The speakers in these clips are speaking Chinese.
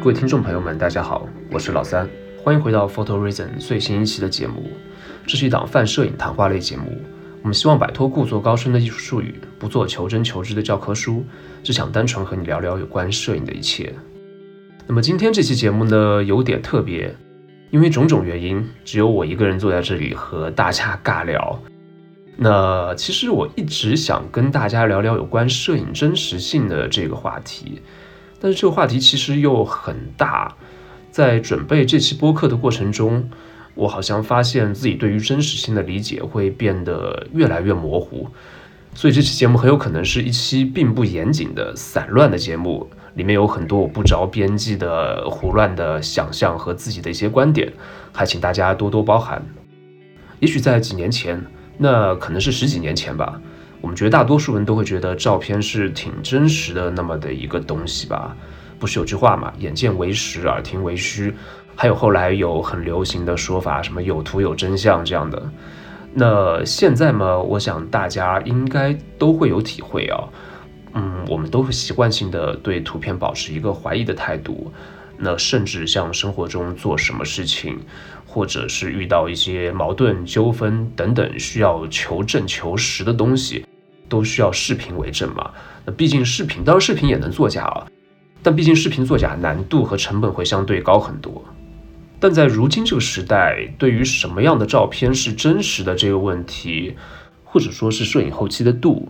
各位听众朋友们，大家好，我是老三，欢迎回到 Photo Reason 最新一期的节目。这是一档泛摄影谈话类节目，我们希望摆脱故作高深的艺术术语，不做求真求知的教科书，只想单纯和你聊聊有关摄影的一切。那么今天这期节目呢，有点特别，因为种种原因，只有我一个人坐在这里和大家尬聊。那其实我一直想跟大家聊聊有关摄影真实性的这个话题。但是这个话题其实又很大，在准备这期播客的过程中，我好像发现自己对于真实性的理解会变得越来越模糊，所以这期节目很有可能是一期并不严谨的散乱的节目，里面有很多我不着边际的胡乱的想象和自己的一些观点，还请大家多多包涵。也许在几年前，那可能是十几年前吧。我们绝大多数人都会觉得照片是挺真实的那么的一个东西吧？不是有句话嘛，“眼见为实，耳听为虚”。还有后来有很流行的说法，什么“有图有真相”这样的。那现在嘛，我想大家应该都会有体会啊。嗯，我们都会习惯性的对图片保持一个怀疑的态度。那甚至像生活中做什么事情，或者是遇到一些矛盾纠纷等等需要求证求实的东西。都需要视频为证嘛？那毕竟视频，当然视频也能作假啊，但毕竟视频作假难度和成本会相对高很多。但在如今这个时代，对于什么样的照片是真实的这个问题，或者说是摄影后期的度，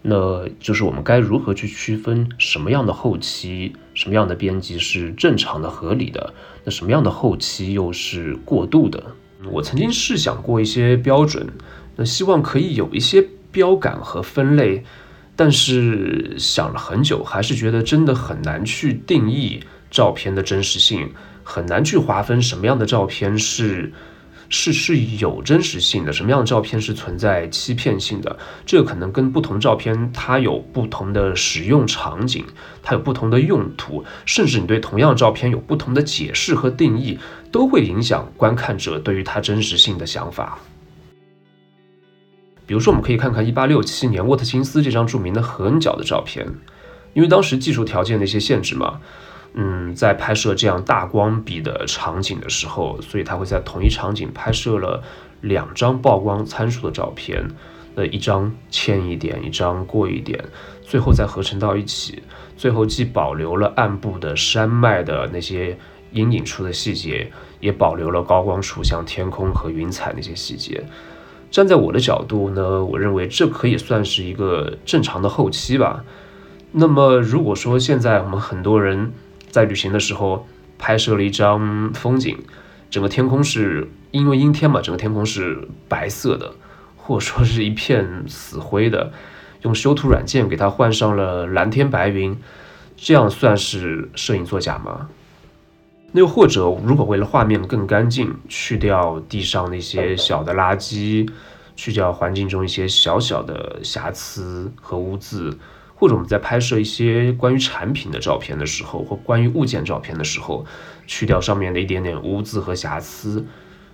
那就是我们该如何去区分什么样的后期、什么样的编辑是正常的、合理的，那什么样的后期又是过度的？我曾经试想过一些标准，那希望可以有一些。标杆和分类，但是想了很久，还是觉得真的很难去定义照片的真实性，很难去划分什么样的照片是是是有真实性的，什么样的照片是存在欺骗性的。这个可能跟不同照片它有不同的使用场景，它有不同的用途，甚至你对同样照片有不同的解释和定义，都会影响观看者对于它真实性的想法。比如说，我们可以看看一八六七年沃特金斯这张著名的横角的照片，因为当时技术条件的一些限制嘛，嗯，在拍摄这样大光比的场景的时候，所以他会在同一场景拍摄了两张曝光参数的照片，呃，一张欠一点，一张过一点，最后再合成到一起，最后既保留了暗部的山脉的那些阴影处的细节，也保留了高光处像天空和云彩那些细节。站在我的角度呢，我认为这可以算是一个正常的后期吧。那么，如果说现在我们很多人在旅行的时候拍摄了一张风景，整个天空是因为阴天嘛，整个天空是白色的，或者说是一片死灰的，用修图软件给它换上了蓝天白云，这样算是摄影作假吗？那又或者，如果为了画面更干净，去掉地上那些小的垃圾，去掉环境中一些小小的瑕疵和污渍，或者我们在拍摄一些关于产品的照片的时候，或关于物件照片的时候，去掉上面的一点点污渍和瑕疵，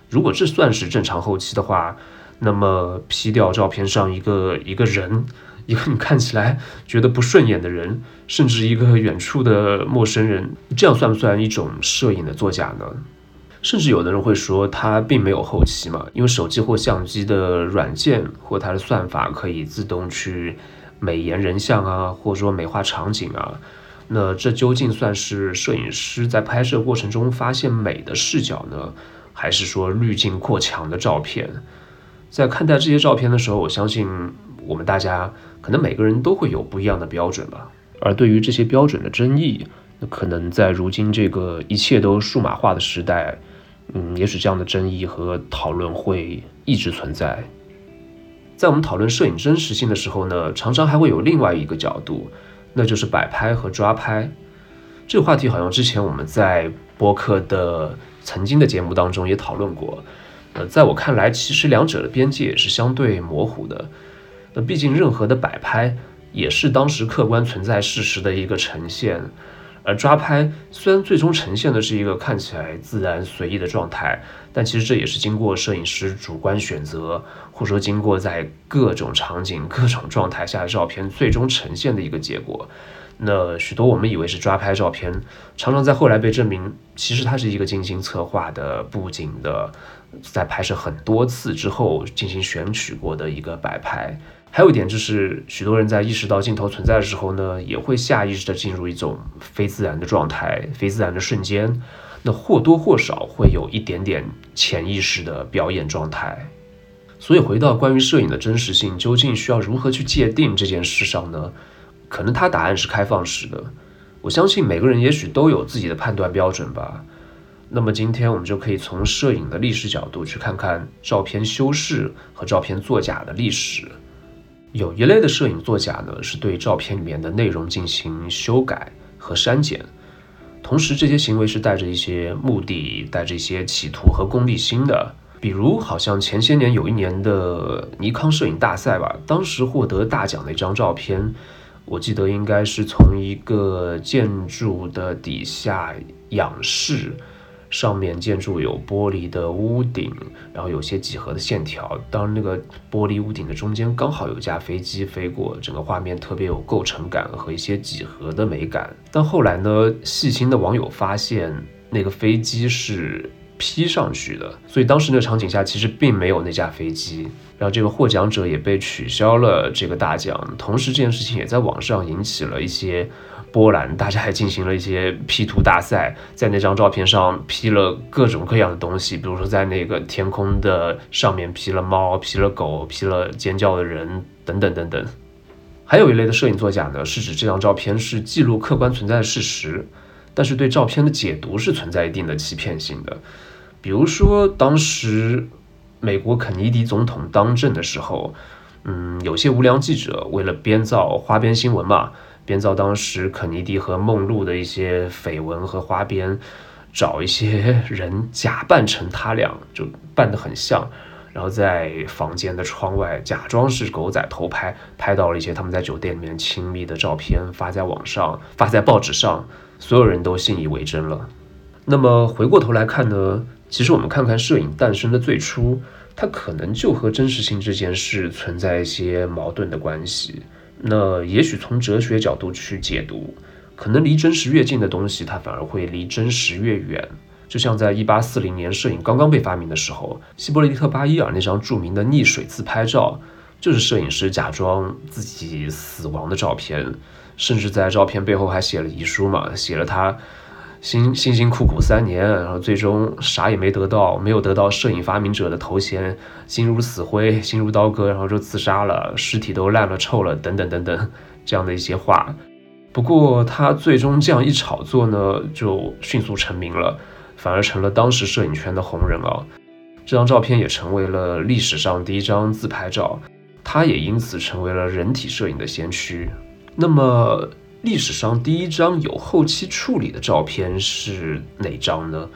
如果这算是正常后期的话，那么 P 掉照片上一个一个人。一个你看起来觉得不顺眼的人，甚至一个远处的陌生人，这样算不算一种摄影的作假呢？甚至有的人会说，它并没有后期嘛，因为手机或相机的软件或它的算法可以自动去美颜人像啊，或者说美化场景啊。那这究竟算是摄影师在拍摄过程中发现美的视角呢，还是说滤镜过强的照片？在看待这些照片的时候，我相信我们大家。可能每个人都会有不一样的标准吧，而对于这些标准的争议，那可能在如今这个一切都数码化的时代，嗯，也许这样的争议和讨论会一直存在。在我们讨论摄影真实性的时候呢，常常还会有另外一个角度，那就是摆拍和抓拍。这个话题好像之前我们在播客的曾经的节目当中也讨论过。呃，在我看来，其实两者的边界也是相对模糊的。毕竟，任何的摆拍也是当时客观存在事实的一个呈现，而抓拍虽然最终呈现的是一个看起来自然随意的状态，但其实这也是经过摄影师主观选择，或者说经过在各种场景、各种状态下的照片最终呈现的一个结果。那许多我们以为是抓拍照片，常常在后来被证明，其实它是一个精心策划的布景的，在拍摄很多次之后进行选取过的一个摆拍。还有一点就是，许多人在意识到镜头存在的时候呢，也会下意识的进入一种非自然的状态，非自然的瞬间，那或多或少会有一点点潜意识的表演状态。所以回到关于摄影的真实性，究竟需要如何去界定这件事上呢？可能它答案是开放式的。我相信每个人也许都有自己的判断标准吧。那么今天我们就可以从摄影的历史角度去看看照片修饰和照片作假的历史。有一类的摄影作假呢，是对照片里面的内容进行修改和删减，同时这些行为是带着一些目的、带着一些企图和功利心的。比如，好像前些年有一年的尼康摄影大赛吧，当时获得大奖的一张照片，我记得应该是从一个建筑的底下仰视。上面建筑有玻璃的屋顶，然后有些几何的线条。当那个玻璃屋顶的中间刚好有架飞机飞过，整个画面特别有构成感和一些几何的美感。但后来呢，细心的网友发现那个飞机是 P 上去的，所以当时那个场景下其实并没有那架飞机。然后这个获奖者也被取消了这个大奖，同时这件事情也在网上引起了一些。波兰，大家还进行了一些 P 图大赛，在那张照片上 P 了各种各样的东西，比如说在那个天空的上面 P 了猫，P 了狗，P 了尖叫的人，等等等等。还有一类的摄影作假呢，是指这张照片是记录客观存在的事实，但是对照片的解读是存在一定的欺骗性的。比如说，当时美国肯尼迪总统当政的时候，嗯，有些无良记者为了编造花边新闻嘛。编造当时肯尼迪和梦露的一些绯闻和花边，找一些 人假扮成他俩，就扮得很像，然后在房间的窗外假装是狗仔偷拍，拍到了一些他们在酒店里面亲密的照片，发在网上，发在报纸上，所有人都信以为真了。那么回过头来看呢，其实我们看看摄影诞生的最初，它可能就和真实性这件事存在一些矛盾的关系。那也许从哲学角度去解读，可能离真实越近的东西，它反而会离真实越远。就像在一八四零年摄影刚刚被发明的时候，希伯利特·巴伊尔那张著名的溺水自拍照，就是摄影师假装自己死亡的照片，甚至在照片背后还写了遗书嘛，写了他。辛辛辛苦苦三年，然后最终啥也没得到，没有得到摄影发明者的头衔，心如死灰，心如刀割，然后就自杀了，尸体都烂了臭了，等等等等，这样的一些话。不过他最终这样一炒作呢，就迅速成名了，反而成了当时摄影圈的红人啊。这张照片也成为了历史上第一张自拍照，他也因此成为了人体摄影的先驱。那么。历史上第一张有后期处理的照片是哪张呢？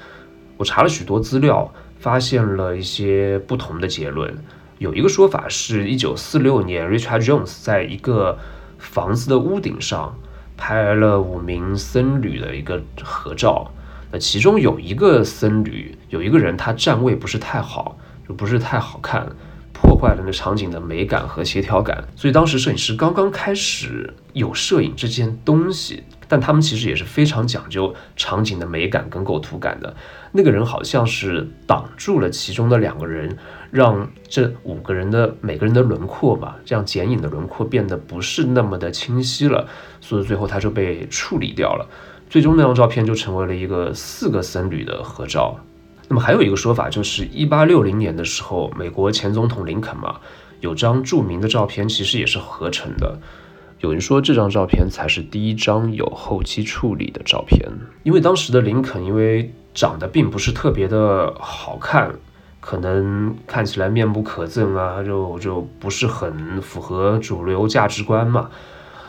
我查了许多资料，发现了一些不同的结论。有一个说法是，一九四六年，Richard Jones 在一个房子的屋顶上拍了五名僧侣的一个合照。那其中有一个僧侣，有一个人他站位不是太好，就不是太好看。破坏了那场景的美感和协调感，所以当时摄影师刚刚开始有摄影这件东西，但他们其实也是非常讲究场景的美感跟构图感的。那个人好像是挡住了其中的两个人，让这五个人的每个人的轮廓吧，这样剪影的轮廓变得不是那么的清晰了，所以最后他就被处理掉了。最终那张照片就成为了一个四个僧侣的合照。那么还有一个说法，就是一八六零年的时候，美国前总统林肯嘛，有张著名的照片，其实也是合成的。有人说这张照片才是第一张有后期处理的照片，因为当时的林肯因为长得并不是特别的好看，可能看起来面目可憎啊，就就不是很符合主流价值观嘛。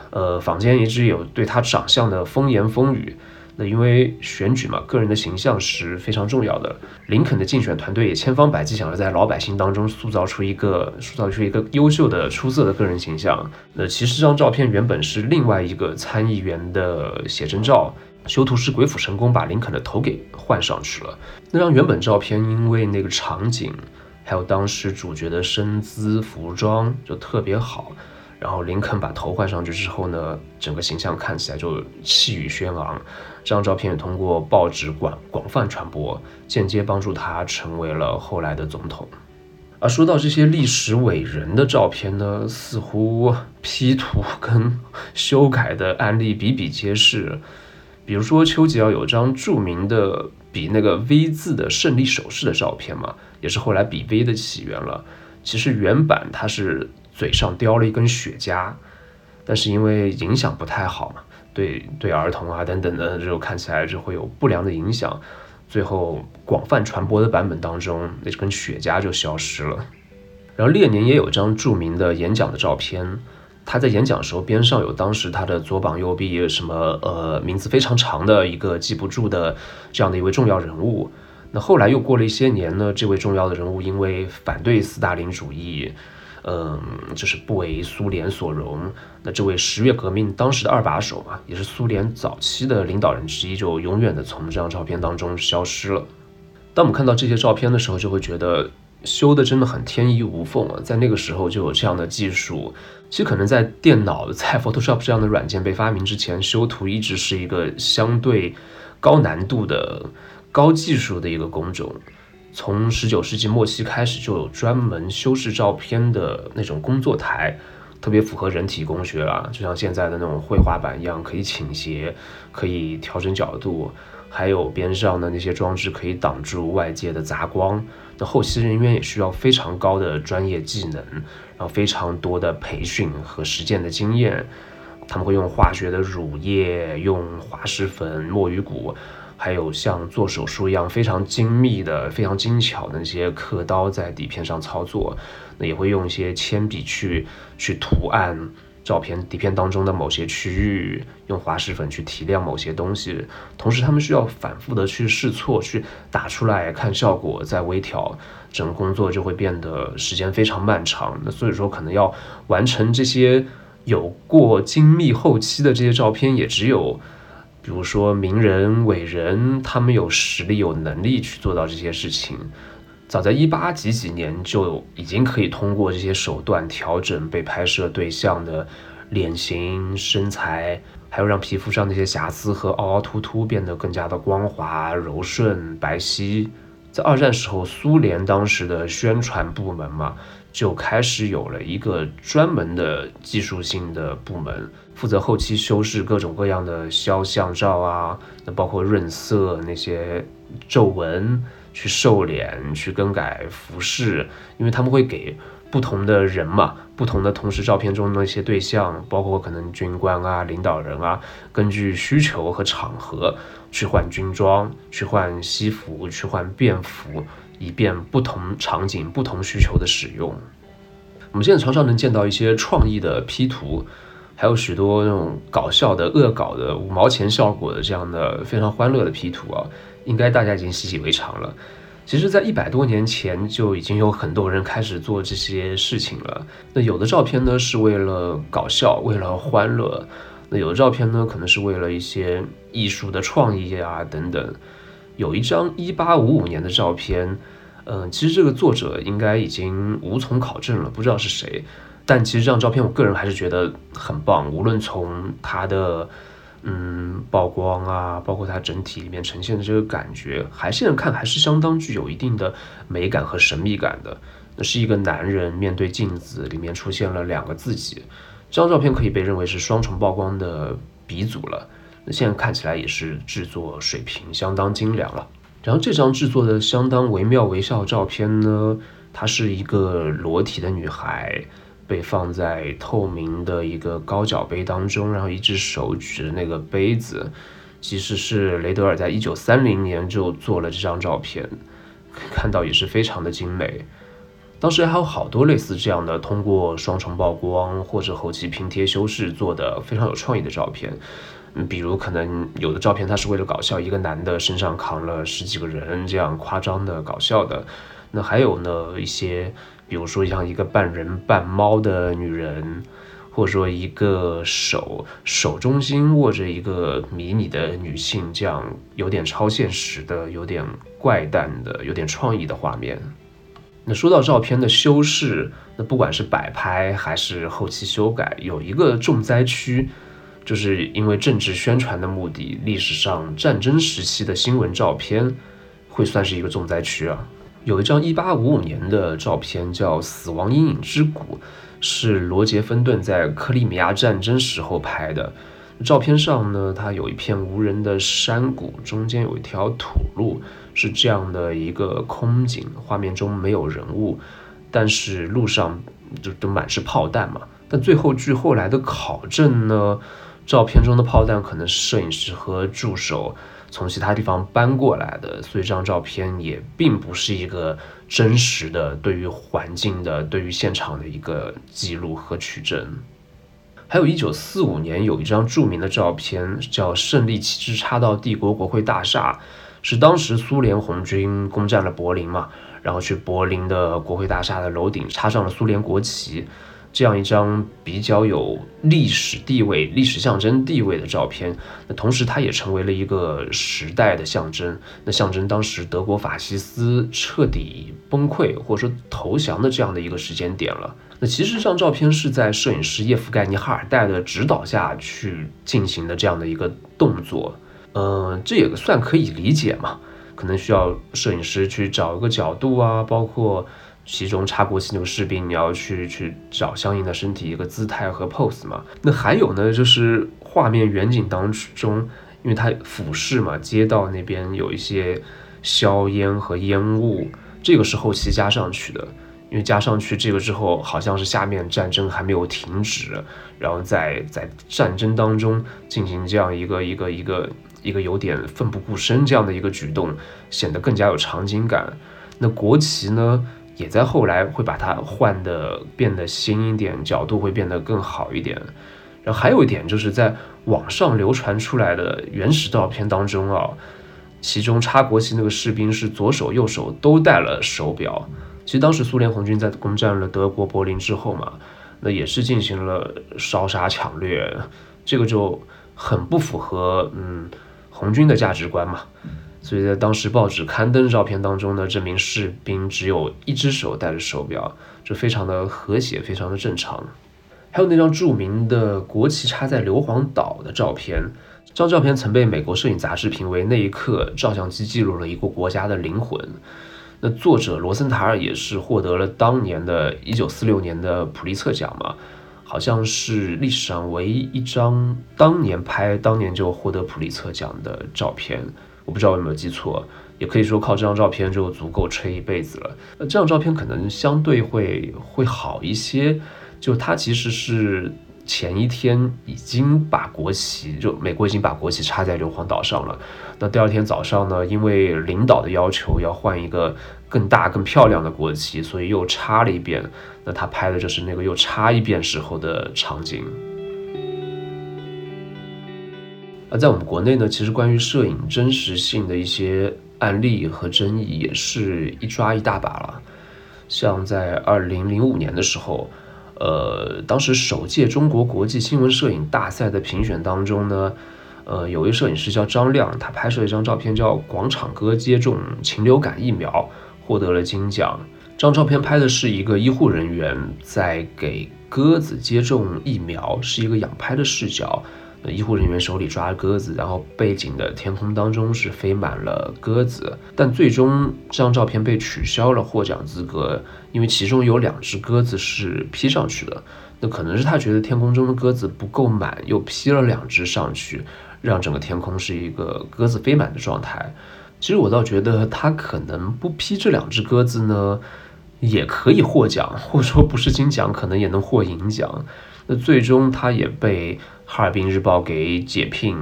呃，坊间一直有对他长相的风言风语。那因为选举嘛，个人的形象是非常重要的。林肯的竞选团队也千方百计想要在老百姓当中塑造出一个塑造出一个优秀的、出色的个人形象。那其实这张照片原本是另外一个参议员的写真照，修图师鬼斧神工把林肯的头给换上去了。那张原本照片因为那个场景，还有当时主角的身姿、服装就特别好。然后林肯把头换上去之后呢，整个形象看起来就气宇轩昂。这张照片也通过报纸广广泛传播，间接帮助他成为了后来的总统。而说到这些历史伟人的照片呢，似乎 P 图跟修改的案例比比皆是。比如说丘吉尔有张著名的比那个 V 字的胜利手势的照片嘛，也是后来比 V 的起源了。其实原版它是嘴上叼了一根雪茄，但是因为影响不太好嘛，对对儿童啊等等的这种看起来就会有不良的影响，最后广泛传播的版本当中，那根雪茄就消失了。然后列宁也有张著名的演讲的照片。他在演讲的时候，边上有当时他的左膀右臂，什么呃名字非常长的一个记不住的这样的一位重要人物。那后来又过了一些年呢，这位重要的人物因为反对斯大林主义，嗯，就是不为苏联所容。那这位十月革命当时的二把手嘛，也是苏联早期的领导人之一，就永远的从这张照片当中消失了。当我们看到这些照片的时候，就会觉得。修的真的很天衣无缝啊，在那个时候就有这样的技术。其实可能在电脑在 Photoshop 这样的软件被发明之前，修图一直是一个相对高难度的高技术的一个工种。从十九世纪末期开始，就有专门修饰照片的那种工作台，特别符合人体工学了，就像现在的那种绘画板一样，可以倾斜，可以调整角度，还有边上的那些装置可以挡住外界的杂光。那后期人员也需要非常高的专业技能，然后非常多的培训和实践的经验。他们会用化学的乳液、用滑石粉、墨鱼骨，还有像做手术一样非常精密的、非常精巧的那些刻刀在底片上操作。那也会用一些铅笔去去图案。照片底片当中的某些区域，用滑石粉去提亮某些东西，同时他们需要反复的去试错，去打出来看效果，再微调，整个工作就会变得时间非常漫长。那所以说，可能要完成这些有过精密后期的这些照片，也只有比如说名人伟人，他们有实力有能力去做到这些事情。早在一八几几年就已经可以通过这些手段调整被拍摄对象的脸型、身材，还有让皮肤上那些瑕疵和凹凹凸凸变得更加的光滑、柔顺、白皙。在二战时候，苏联当时的宣传部门嘛，就开始有了一个专门的技术性的部门，负责后期修饰各种各样的肖像照啊，那包括润色那些皱纹。去瘦脸，去更改服饰，因为他们会给不同的人嘛，不同的同时照片中的一些对象，包括可能军官啊、领导人啊，根据需求和场合去换军装，去换西服，去换便服，以便不同场景、不同需求的使用。我们现在常常能见到一些创意的 P 图，还有许多那种搞笑的、恶搞的、五毛钱效果的这样的非常欢乐的 P 图啊。应该大家已经习以为常了。其实，在一百多年前就已经有很多人开始做这些事情了。那有的照片呢是为了搞笑，为了欢乐；那有的照片呢可能是为了一些艺术的创意啊等等。有一张一八五五年的照片，嗯，其实这个作者应该已经无从考证了，不知道是谁。但其实这张照片，我个人还是觉得很棒，无论从他的。嗯，曝光啊，包括它整体里面呈现的这个感觉，还现在看还是相当具有一定的美感和神秘感的。那是一个男人面对镜子，里面出现了两个自己。这张照片可以被认为是双重曝光的鼻祖了。现在看起来也是制作水平相当精良了。然后这张制作的相当惟妙惟肖的照片呢，它是一个裸体的女孩。被放在透明的一个高脚杯当中，然后一只手举着那个杯子，其实是雷德尔在一九三零年就做了这张照片，看到也是非常的精美。当时还有好多类似这样的，通过双重曝光或者后期拼贴修饰做的非常有创意的照片。比如可能有的照片它是为了搞笑，一个男的身上扛了十几个人，这样夸张的搞笑的。那还有呢一些。比如说像一个半人半猫的女人，或者说一个手手中心握着一个迷你的女性，这样有点超现实的、有点怪诞的、有点创意的画面。那说到照片的修饰，那不管是摆拍还是后期修改，有一个重灾区，就是因为政治宣传的目的，历史上战争时期的新闻照片会算是一个重灾区啊。有一张1855年的照片叫《死亡阴影之谷》，是罗杰·芬顿在克里米亚战争时候拍的。照片上呢，它有一片无人的山谷，中间有一条土路，是这样的一个空景。画面中没有人物，但是路上就都满是炮弹嘛。但最后据后来的考证呢，照片中的炮弹可能是摄影师和助手从其他地方搬过来的，所以这张照片也并不是一个真实的对于环境的、对于现场的一个记录和取证。还有一九四五年有一张著名的照片，叫“胜利旗帜插到帝国国会大厦”，是当时苏联红军攻占了柏林嘛，然后去柏林的国会大厦的楼顶插上了苏联国旗，这样一张比较有历史地位、历史象征地位的照片。那同时，它也成为了一个时代的象征，那象征当时德国法西斯彻底崩溃或者说投降的这样的一个时间点了。那其实这张照片是在摄影师叶夫盖尼·哈尔代的指导下去进行的这样的一个动作，嗯，这也算可以理解嘛。可能需要摄影师去找一个角度啊，包括其中插国旗那个士兵，你要去去找相应的身体一个姿态和 pose 嘛。那还有呢，就是画面远景当中，因为它俯视嘛，街道那边有一些硝烟和烟雾，这个是后期加上去的。因为加上去这个之后，好像是下面战争还没有停止，然后在在战争当中进行这样一个一个一个一个有点奋不顾身这样的一个举动，显得更加有场景感。那国旗呢，也在后来会把它换的变得新一点，角度会变得更好一点。然后还有一点就是在网上流传出来的原始照片当中啊，其中插国旗那个士兵是左手右手都戴了手表。其实当时苏联红军在攻占了德国柏林之后嘛，那也是进行了烧杀抢掠，这个就很不符合嗯红军的价值观嘛。所以在当时报纸刊登照片当中呢，这名士兵只有一只手戴着手表，这非常的和谐，非常的正常。还有那张著名的国旗插在硫磺岛的照片，这张照片曾被美国摄影杂志评为那一刻照相机记录了一个国家的灵魂。那作者罗森塔尔也是获得了当年的一九四六年的普利策奖嘛，好像是历史上唯一一张当年拍、当年就获得普利策奖的照片。我不知道有没有记错，也可以说靠这张照片就足够吹一辈子了。那这张照片可能相对会会好一些，就它其实是。前一天已经把国旗，就美国已经把国旗插在硫磺岛上了。那第二天早上呢，因为领导的要求要换一个更大、更漂亮的国旗，所以又插了一遍。那他拍的就是那个又插一遍时候的场景。而在我们国内呢，其实关于摄影真实性的一些案例和争议也是一抓一大把了。像在二零零五年的时候。呃，当时首届中国国际新闻摄影大赛的评选当中呢，呃，有一位摄影师叫张亮，他拍摄一张照片叫《广场歌接种禽流感疫苗》，获得了金奖。这张照片拍的是一个医护人员在给鸽子接种疫苗，是一个仰拍的视角。医护人员手里抓着鸽子，然后背景的天空当中是飞满了鸽子，但最终这张照片被取消了获奖资格，因为其中有两只鸽子是 P 上去的。那可能是他觉得天空中的鸽子不够满，又 P 了两只上去，让整个天空是一个鸽子飞满的状态。其实我倒觉得他可能不 P 这两只鸽子呢，也可以获奖，或者说不是金奖，可能也能获银奖。那最终他也被。哈尔滨日报给解聘，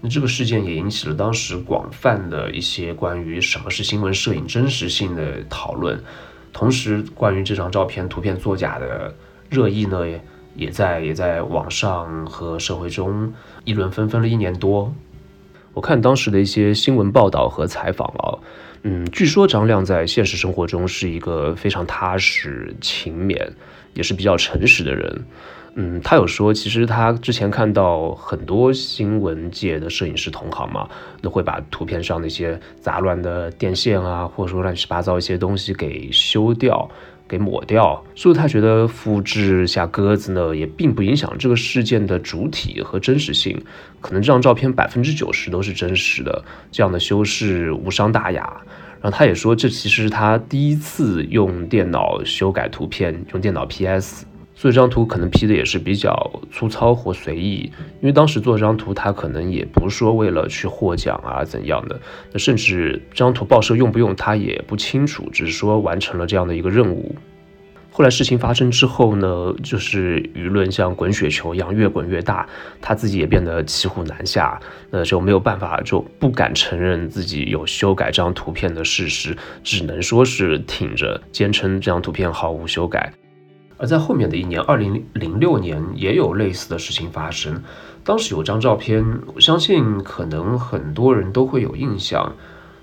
那这个事件也引起了当时广泛的一些关于什么是新闻摄影真实性的讨论，同时关于这张照片图片作假的热议呢，也在也在网上和社会中议论纷纷了一年多。我看当时的一些新闻报道和采访啊，嗯，据说张亮在现实生活中是一个非常踏实、勤勉，也是比较诚实的人。嗯，他有说，其实他之前看到很多新闻界的摄影师同行嘛，都会把图片上那些杂乱的电线啊，或者说乱七八糟一些东西给修掉，给抹掉。所以他觉得复制下鸽子呢，也并不影响这个事件的主体和真实性。可能这张照片百分之九十都是真实的，这样的修饰无伤大雅。然后他也说，这其实是他第一次用电脑修改图片，用电脑 PS。所以这张图可能 P 的也是比较粗糙或随意，因为当时做这张图，他可能也不是说为了去获奖啊怎样的，那甚至这张图报社用不用他也不清楚，只是说完成了这样的一个任务。后来事情发生之后呢，就是舆论像滚雪球一样越滚越大，他自己也变得骑虎难下，那就没有办法，就不敢承认自己有修改这张图片的事实，只能说是挺着，坚称这张图片毫无修改。而在后面的一年，二零零六年也有类似的事情发生。当时有张照片，我相信可能很多人都会有印象，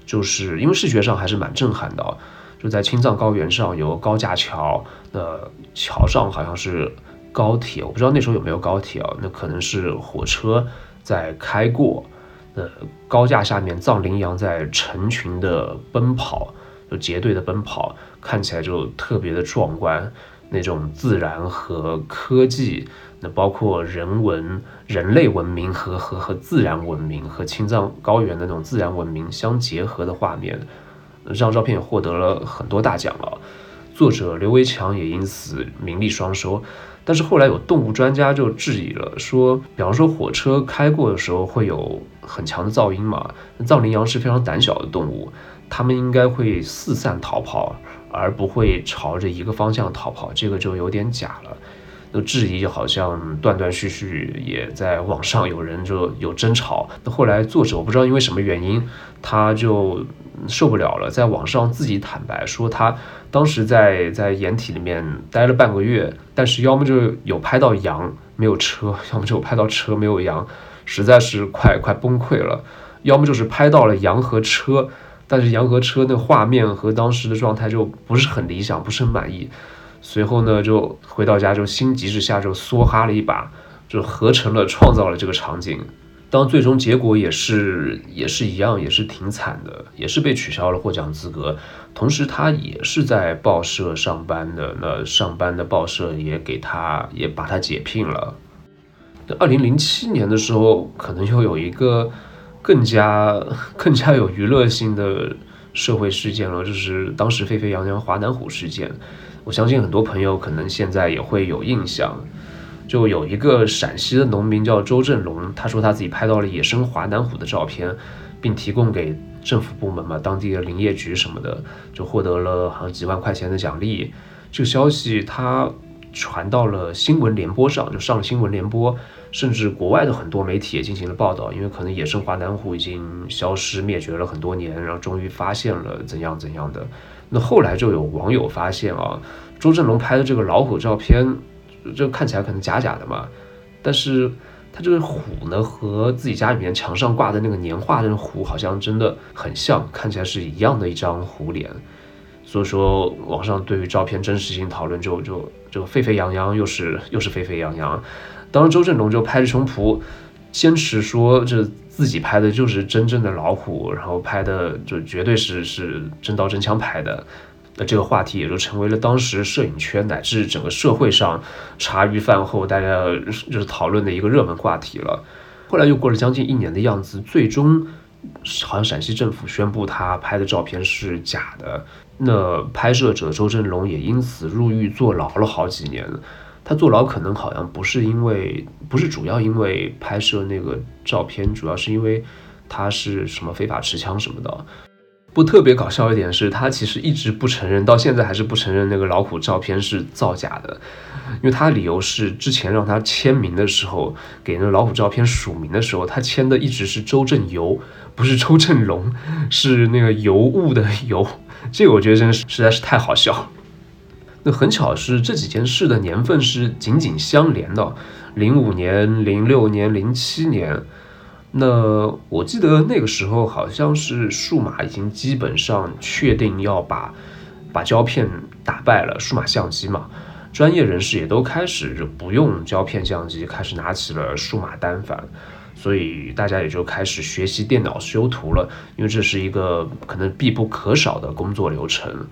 就是因为视觉上还是蛮震撼的。就在青藏高原上有高架桥，那桥上好像是高铁，我不知道那时候有没有高铁啊？那可能是火车在开过。那高架下面藏羚羊在成群的奔跑，就结队的奔跑，看起来就特别的壮观。那种自然和科技，那包括人文、人类文明和和和自然文明和青藏高原的那种自然文明相结合的画面，这张照片也获得了很多大奖了。作者刘维强也因此名利双收。但是后来有动物专家就质疑了，说，比方说火车开过的时候会有很强的噪音嘛？藏羚羊是非常胆小的动物，它们应该会四散逃跑。而不会朝着一个方向逃跑，这个就有点假了。那质疑就好像断断续续，也在网上有人就有争吵。那后来作者我不知道因为什么原因，他就受不了了，在网上自己坦白说，他当时在在掩体里面待了半个月，但是要么就有拍到羊没有车，要么就拍到车没有羊，实在是快快崩溃了；要么就是拍到了羊和车。但是洋河车那画面和当时的状态就不是很理想，不是很满意。随后呢，就回到家就心急之下就梭哈了一把，就合成了创造了这个场景。当最终结果也是也是一样，也是挺惨的，也是被取消了获奖资格。同时他也是在报社上班的，那上班的报社也给他也把他解聘了。那二零零七年的时候，可能又有一个。更加 更加有娱乐性的社会事件了，就是当时沸沸扬扬华南虎事件。我相信很多朋友可能现在也会有印象，就有一个陕西的农民叫周振龙，他说他自己拍到了野生华南虎的照片，并提供给政府部门嘛，当地的林业局什么的，就获得了好像几万块钱的奖励。这个消息他传到了新闻联播上，就上了新闻联播。甚至国外的很多媒体也进行了报道，因为可能野生华南虎已经消失灭绝了很多年，然后终于发现了怎样怎样的。那后来就有网友发现啊，周振龙拍的这个老虎照片，这看起来可能假假的嘛，但是他这个虎呢和自己家里面墙上挂的那个年画的虎好像真的很像，看起来是一样的一张虎脸。所以说网上对于照片真实性讨论就就就沸沸扬扬，又是又是沸沸扬扬。当时周振龙就拍着胸脯，坚持说这自己拍的就是真正的老虎，然后拍的就绝对是是真刀真枪拍的。那这个话题也就成为了当时摄影圈乃至整个社会上茶余饭后大家就是讨论的一个热门话题了。后来又过了将近一年的样子，最终好像陕西政府宣布他拍的照片是假的，那拍摄者周振龙也因此入狱坐牢了好几年。他坐牢可能好像不是因为，不是主要因为拍摄那个照片，主要是因为他是什么非法持枪什么的。不特别搞笑一点是，他其实一直不承认，到现在还是不承认那个老虎照片是造假的，因为他理由是之前让他签名的时候，给那老虎照片署名的时候，他签的一直是周正游，不是周正龙，是那个尤物的尤。这个我觉得真的是实在是太好笑。那很巧是这几件事的年份是紧紧相连的，零五年、零六年、零七年。那我记得那个时候好像是数码已经基本上确定要把把胶片打败了，数码相机嘛，专业人士也都开始就不用胶片相机，开始拿起了数码单反，所以大家也就开始学习电脑修图了，因为这是一个可能必不可少的工作流程。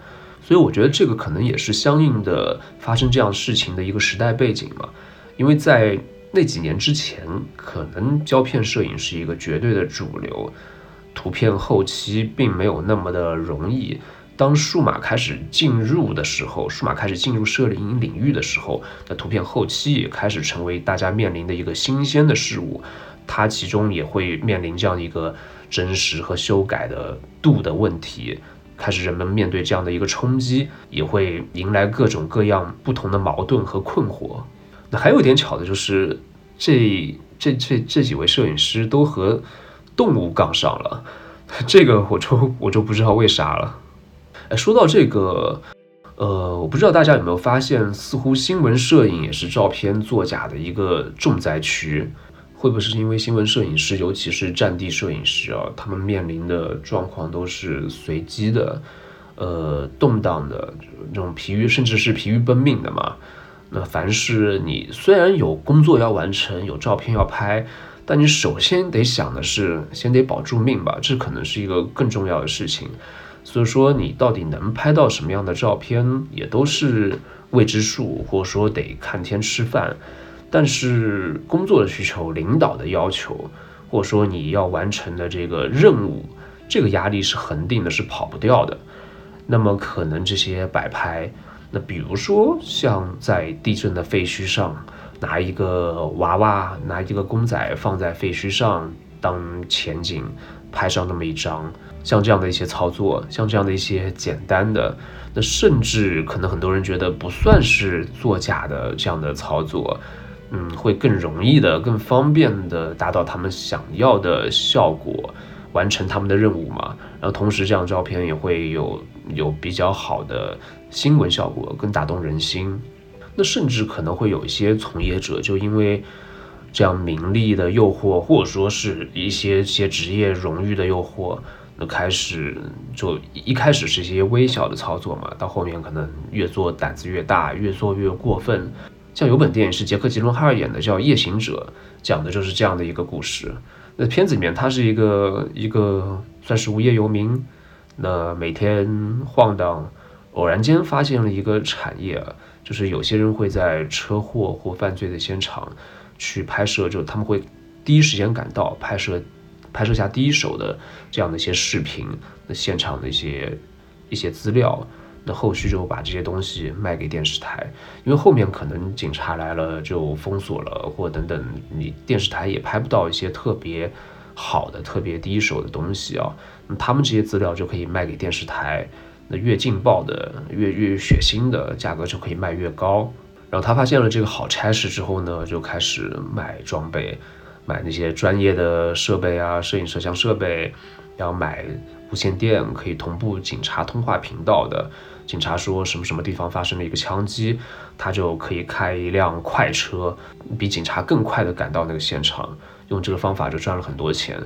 所以我觉得这个可能也是相应的发生这样事情的一个时代背景嘛，因为在那几年之前，可能胶片摄影是一个绝对的主流，图片后期并没有那么的容易。当数码开始进入的时候，数码开始进入摄影领域的时候，那图片后期也开始成为大家面临的一个新鲜的事物，它其中也会面临这样一个真实和修改的度的问题，开始人们面对这样的一个冲击，也会迎来各种各样不同的矛盾和困惑。那还有一点巧的就是，这这这这几位摄影师都和动物杠上了，这个我就我就不知道为啥了。哎，说到这个，呃，我不知道大家有没有发现，似乎新闻摄影也是照片作假的一个重灾区。会不会是因为新闻摄影师，尤其是战地摄影师啊，他们面临的状况都是随机的，呃，动荡的，这种疲于甚至是疲于奔命的嘛？那凡是你虽然有工作要完成，有照片要拍，但你首先得想的是，先得保住命吧，这可能是一个更重要的事情。所以说，你到底能拍到什么样的照片，也都是未知数，或者说得看天吃饭。但是工作的需求、领导的要求，或者说你要完成的这个任务，这个压力是恒定的，是跑不掉的。那么可能这些摆拍，那比如说像在地震的废墟上，拿一个娃娃，拿一个公仔放在废墟上当前景，拍上那么一张。像这样的一些操作，像这样的一些简单的，那甚至可能很多人觉得不算是作假的这样的操作，嗯，会更容易的、更方便的达到他们想要的效果，完成他们的任务嘛。然后同时，这样照片也会有有比较好的新闻效果，更打动人心。那甚至可能会有一些从业者，就因为这样名利的诱惑，或者说是一些些职业荣誉的诱惑。那开始就一开始是一些微小的操作嘛，到后面可能越做胆子越大，越做越过分。像有本电影是杰克·吉伦哈尔演的，叫《夜行者》，讲的就是这样的一个故事。那片子里面他是一个一个算是无业游民，那每天晃荡，偶然间发现了一个产业，就是有些人会在车祸或犯罪的现场去拍摄，就他们会第一时间赶到拍摄。拍摄下第一手的这样的一些视频，那现场的一些一些资料，那后续就把这些东西卖给电视台，因为后面可能警察来了就封锁了，或等等，你电视台也拍不到一些特别好的、特别第一手的东西啊。那他们这些资料就可以卖给电视台，那越劲爆的、越越血腥的价格就可以卖越高。然后他发现了这个好差事之后呢，就开始买装备。买那些专业的设备啊，摄影摄像设备，要买无线电可以同步警察通话频道的。警察说什么什么地方发生了一个枪击，他就可以开一辆快车，比警察更快的赶到那个现场，用这个方法就赚了很多钱。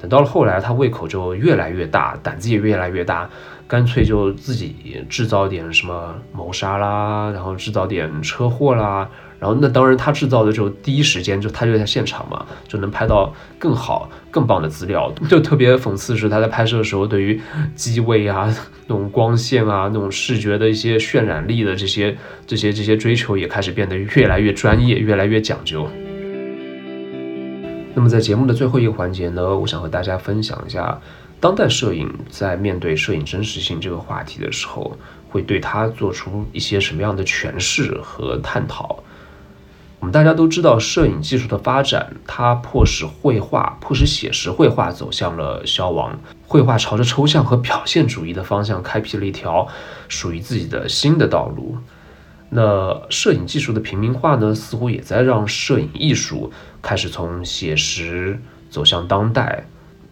等到了后来，他胃口就越来越大，胆子也越来越大，干脆就自己制造点什么谋杀啦，然后制造点车祸啦。然后那当然，他制造的就第一时间就他就在现场嘛，就能拍到更好、更棒的资料。就特别讽刺是，他在拍摄的时候，对于机位啊、那种光线啊、那种视觉的一些渲染力的这些、这些、这些追求，也开始变得越来越专业、越来越讲究。那么在节目的最后一个环节呢，我想和大家分享一下，当代摄影在面对摄影真实性这个话题的时候，会对它做出一些什么样的诠释和探讨。我们大家都知道，摄影技术的发展，它迫使绘画、迫使写实绘画走向了消亡，绘画朝着抽象和表现主义的方向开辟了一条属于自己的新的道路。那摄影技术的平民化呢，似乎也在让摄影艺术开始从写实走向当代。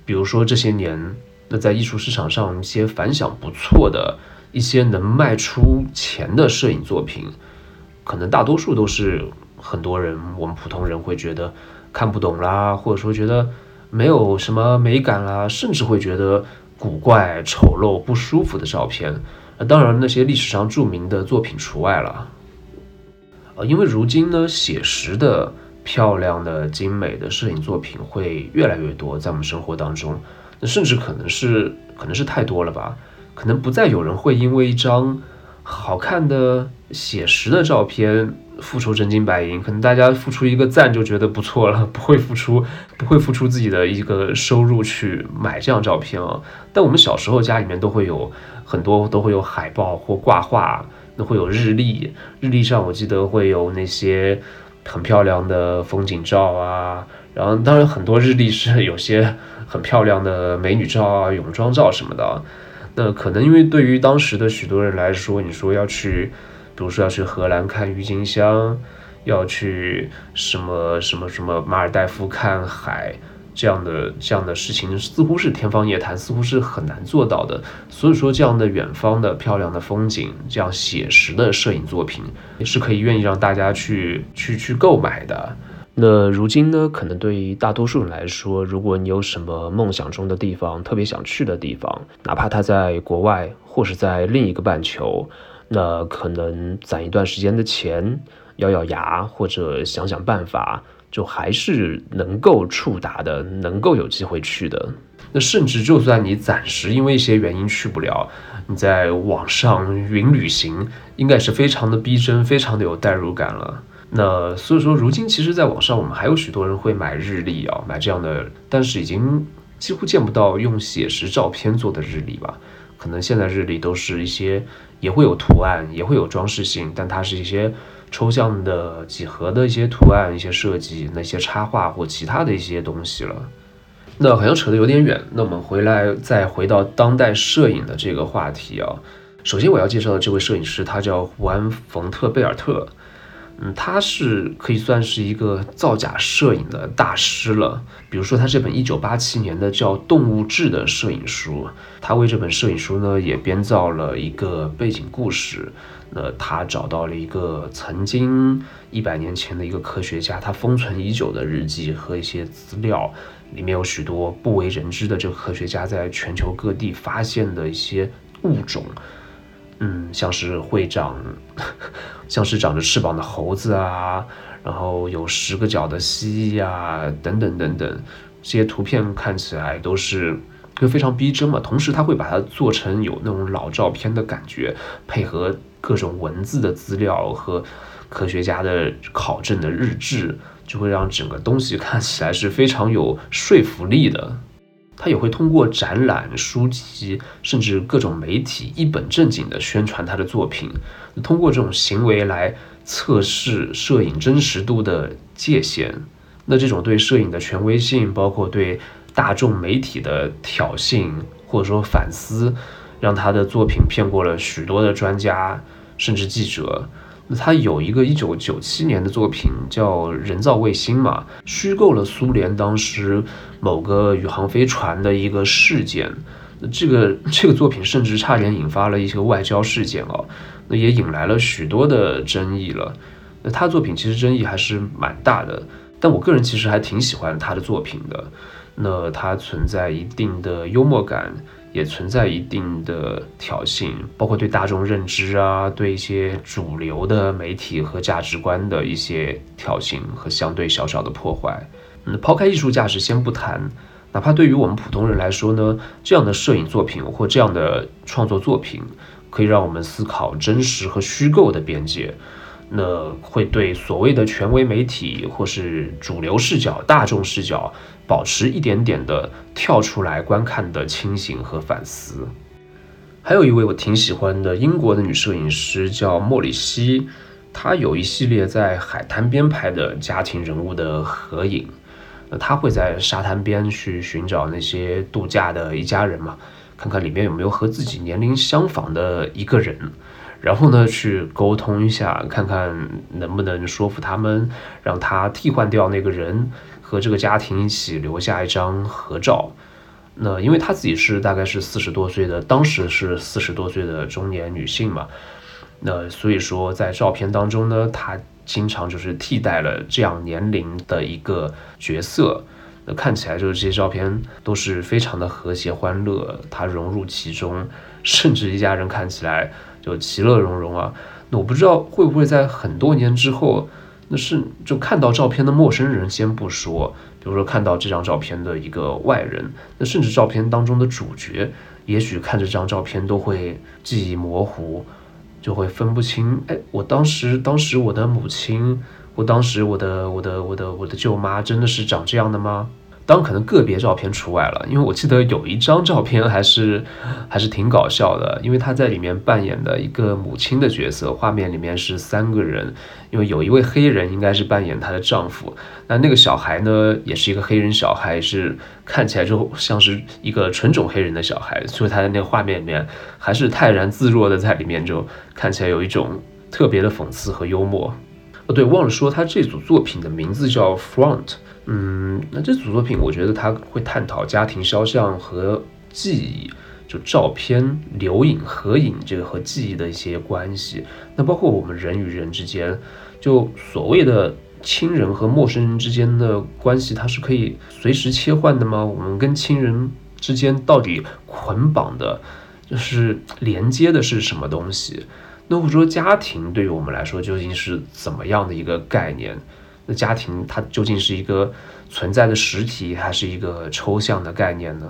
比如说这些年，那在艺术市场上一些反响不错的一些能卖出钱的摄影作品，可能大多数都是。很多人，我们普通人会觉得看不懂啦，或者说觉得没有什么美感啦，甚至会觉得古怪、丑陋、不舒服的照片。那当然，那些历史上著名的作品除外了。呃，因为如今呢，写实的、漂亮的、精美的摄影作品会越来越多，在我们生活当中，那甚至可能是可能是太多了吧。可能不再有人会因为一张好看的写实的照片付出真金白银，可能大家付出一个赞就觉得不错了，不会付出不会付出自己的一个收入去买这样照片啊。但我们小时候家里面都会有很多都会有海报或挂画，那会有日历，日历上我记得会有那些很漂亮的风景照啊。然后，当然很多日历是有些很漂亮的美女照啊、泳装照什么的。那可能因为对于当时的许多人来说，你说要去，比如说要去荷兰看郁金香，要去什么什么什么马尔代夫看海，这样的这样的事情似乎是天方夜谭，似乎是很难做到的。所以说，这样的远方的漂亮的风景，这样写实的摄影作品，也是可以愿意让大家去去去购买的。那如今呢？可能对于大多数人来说，如果你有什么梦想中的地方，特别想去的地方，哪怕它在国外或是在另一个半球，那可能攒一段时间的钱，咬咬牙或者想想办法，就还是能够触达的，能够有机会去的。那甚至就算你暂时因为一些原因去不了，你在网上云旅行，应该是非常的逼真，非常的有代入感了。那所以说，如今其实，在网上我们还有许多人会买日历啊，买这样的，但是已经几乎见不到用写实照片做的日历吧？可能现在日历都是一些也会有图案，也会有装饰性，但它是一些抽象的几何的一些图案、一些设计、那些插画或其他的一些东西了。那好像扯得有点远，那我们回来再回到当代摄影的这个话题啊。首先我要介绍的这位摄影师，他叫胡安·冯特贝尔特。嗯，他是可以算是一个造假摄影的大师了。比如说，他这本一九八七年的叫《动物志》的摄影书，他为这本摄影书呢也编造了一个背景故事。那他找到了一个曾经一百年前的一个科学家，他封存已久的日记和一些资料，里面有许多不为人知的这个科学家在全球各地发现的一些物种。嗯，像是会长。像是长着翅膀的猴子啊，然后有十个脚的蜥蜴啊，等等等等，这些图片看起来都是会非常逼真嘛。同时，他会把它做成有那种老照片的感觉，配合各种文字的资料和科学家的考证的日志，就会让整个东西看起来是非常有说服力的。他也会通过展览、书籍，甚至各种媒体，一本正经地宣传他的作品。通过这种行为来测试摄影真实度的界限。那这种对摄影的权威性，包括对大众媒体的挑衅或者说反思，让他的作品骗过了许多的专家，甚至记者。他有一个一九九七年的作品叫《人造卫星》嘛，虚构了苏联当时某个宇航飞船的一个事件。那这个 这个作品甚至差点引发了一些外交事件哦，那也引来了许多的争议了。那他作品其实争议还是蛮大的，但我个人其实还挺喜欢他的作品的。那他存在一定的幽默感。也存在一定的挑衅，包括对大众认知啊，对一些主流的媒体和价值观的一些挑衅和相对小小的破坏。嗯，抛开艺术价值先不谈，哪怕对于我们普通人来说呢，这样的摄影作品或这样的创作作品，可以让我们思考真实和虚构的边界。那会对所谓的权威媒体或是主流视角、大众视角。保持一点点的跳出来观看的清醒和反思。还有一位我挺喜欢的英国的女摄影师叫莫里西，她有一系列在海滩边拍的家庭人物的合影。那她会在沙滩边去寻找那些度假的一家人嘛，看看里面有没有和自己年龄相仿的一个人，然后呢去沟通一下，看看能不能说服他们，让他替换掉那个人。和这个家庭一起留下一张合照，那因为她自己是大概是四十多岁的，当时是四十多岁的中年女性嘛，那所以说在照片当中呢，她经常就是替代了这样年龄的一个角色，那看起来就是这些照片都是非常的和谐欢乐，她融入其中，甚至一家人看起来就其乐融融啊。那我不知道会不会在很多年之后。那是就看到照片的陌生人先不说，比如说看到这张照片的一个外人，那甚至照片当中的主角也许看这张照片都会记忆模糊，就会分不清。哎，我当时，当时我的母亲，我当时我的我的我的我的舅妈真的是长这样的吗？当，可能个别照片除外了，因为我记得有一张照片还是还是挺搞笑的，因为他在里面扮演的一个母亲的角色，画面里面是三个人，因为有一位黑人应该是扮演她的丈夫，那那个小孩呢也是一个黑人小孩，是看起来就像是一个纯种黑人的小孩，所以他在那个画面里面还是泰然自若的在里面，就看起来有一种特别的讽刺和幽默。哦，对，忘了说，他这组作品的名字叫 Front。嗯，那这组作品，我觉得他会探讨家庭肖像和记忆，就照片、留影、合影这个和记忆的一些关系。那包括我们人与人之间，就所谓的亲人和陌生人之间的关系，它是可以随时切换的吗？我们跟亲人之间到底捆绑的，就是连接的是什么东西？那或者说家庭对于我们来说究竟是怎么样的一个概念？那家庭它究竟是一个存在的实体，还是一个抽象的概念呢？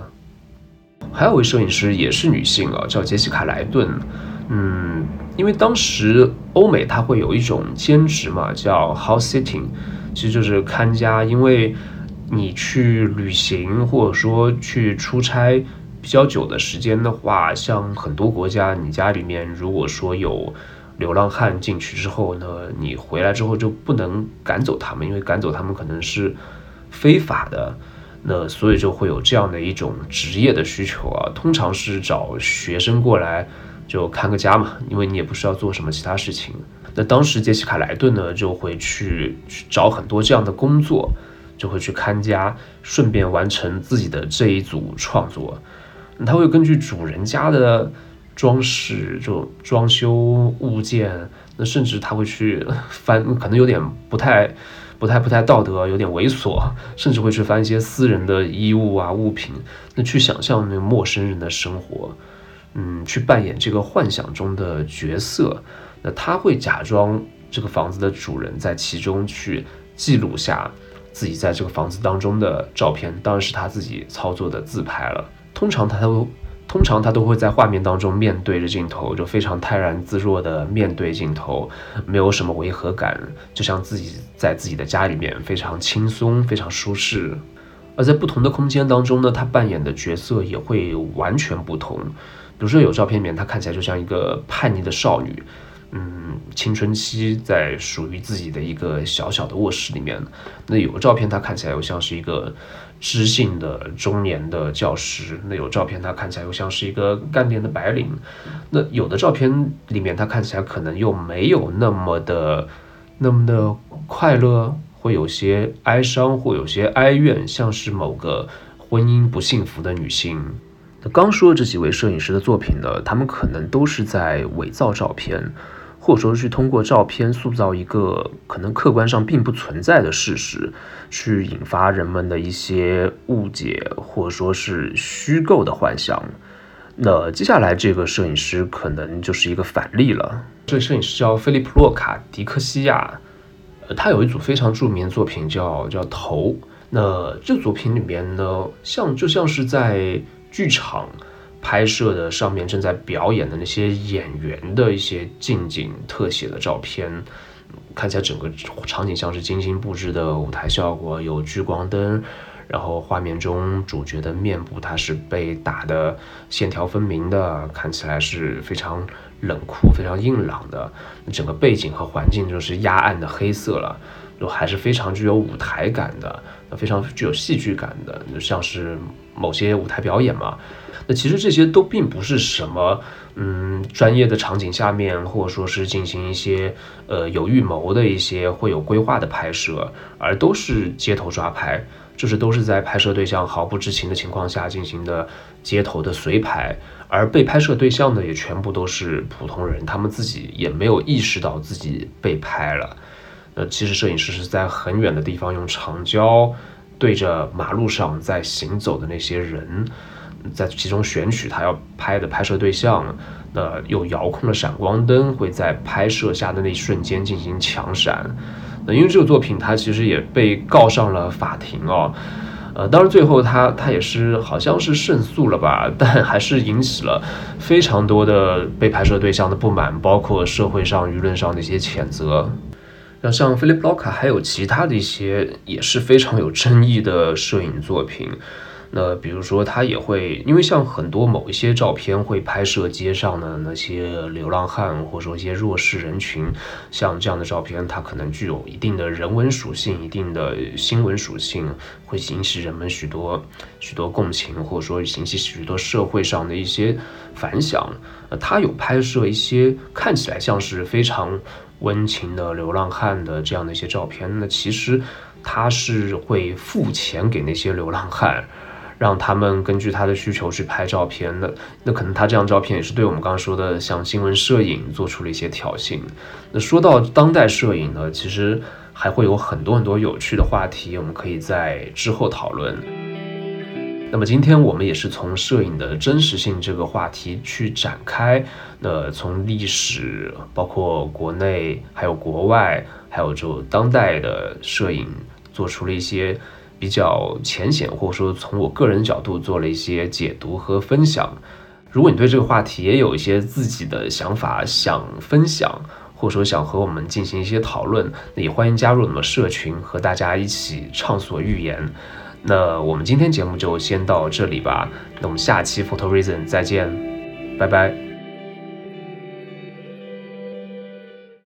还有位摄影师也是女性啊，叫杰西卡莱顿。嗯，因为当时欧美它会有一种兼职嘛，叫 house sitting，其实就是看家。因为你去旅行或者说去出差比较久的时间的话，像很多国家，你家里面如果说有。流浪汉进去之后呢，你回来之后就不能赶走他们，因为赶走他们可能是非法的。那所以就会有这样的一种职业的需求啊，通常是找学生过来就看个家嘛，因为你也不需要做什么其他事情。那当时杰西卡莱顿呢就会去去找很多这样的工作，就会去看家，顺便完成自己的这一组创作。他会根据主人家的。装饰就装修物件，那甚至他会去翻，可能有点不太、不太、不太道德，有点猥琐，甚至会去翻一些私人的衣物啊物品，那去想象那个陌生人的生活，嗯，去扮演这个幻想中的角色，那他会假装这个房子的主人，在其中去记录下自己在这个房子当中的照片，当然是他自己操作的自拍了。通常他都。通常他都会在画面当中面对着镜头，就非常泰然自若的面对镜头，没有什么违和感，就像自己在自己的家里面非常轻松、非常舒适。而在不同的空间当中呢，他扮演的角色也会完全不同。比如说有照片里面，他看起来就像一个叛逆的少女。嗯，青春期在属于自己的一个小小的卧室里面，那有个照片，他看起来又像是一个知性的中年的教师；那有照片，他看起来又像是一个干练的白领；那有的照片里面，他看起来可能又没有那么的那么的快乐，会有些哀伤，或有些哀怨，像是某个婚姻不幸福的女性。那刚说的这几位摄影师的作品呢，他们可能都是在伪造照片。或者说是通过照片塑造一个可能客观上并不存在的事实，去引发人们的一些误解，或者说是虚构的幻想。那接下来这个摄影师可能就是一个反例了。这个摄影师叫菲利普·洛卡迪克西亚，呃，他有一组非常著名的作品叫叫头。那这作品里面呢，像就像是在剧场。拍摄的上面正在表演的那些演员的一些近景特写的照片，看起来整个场景像是精心布置的舞台效果，有聚光灯，然后画面中主角的面部它是被打的线条分明的，看起来是非常冷酷、非常硬朗的。整个背景和环境就是压暗的黑色了，就还是非常具有舞台感的，非常具有戏剧感的，像是某些舞台表演嘛。那其实这些都并不是什么，嗯，专业的场景下面，或者说是进行一些呃有预谋的一些会有规划的拍摄，而都是街头抓拍，就是都是在拍摄对象毫不知情的情况下进行的街头的随拍，而被拍摄对象呢也全部都是普通人，他们自己也没有意识到自己被拍了。呃，其实摄影师是在很远的地方用长焦对着马路上在行走的那些人。在其中选取他要拍的拍摄对象，那有遥控的闪光灯会在拍摄下的那一瞬间进行强闪。那因为这个作品，它其实也被告上了法庭哦。呃，当然最后他他也是好像是胜诉了吧，但还是引起了非常多的被拍摄对象的不满，包括社会上舆论上的一些谴责。那像 Philip Loca 还有其他的一些也是非常有争议的摄影作品。那比如说，他也会因为像很多某一些照片会拍摄街上的那些流浪汉，或者说一些弱势人群，像这样的照片，它可能具有一定的人文属性、一定的新闻属性，会引起人们许多许多共情，或者说引起许多社会上的一些反响。呃，他有拍摄一些看起来像是非常温情的流浪汉的这样的一些照片，那其实他是会付钱给那些流浪汉。让他们根据他的需求去拍照片，的那可能他这张照片也是对我们刚刚说的像新闻摄影做出了一些挑衅。那说到当代摄影呢，其实还会有很多很多有趣的话题，我们可以在之后讨论。那么今天我们也是从摄影的真实性这个话题去展开，那从历史，包括国内还有国外，还有就当代的摄影，做出了一些。比较浅显，或者说从我个人角度做了一些解读和分享。如果你对这个话题也有一些自己的想法想分享，或者说想和我们进行一些讨论，那也欢迎加入我们的社群，和大家一起畅所欲言。那我们今天节目就先到这里吧，那我们下期 Photo Reason 再见，拜拜。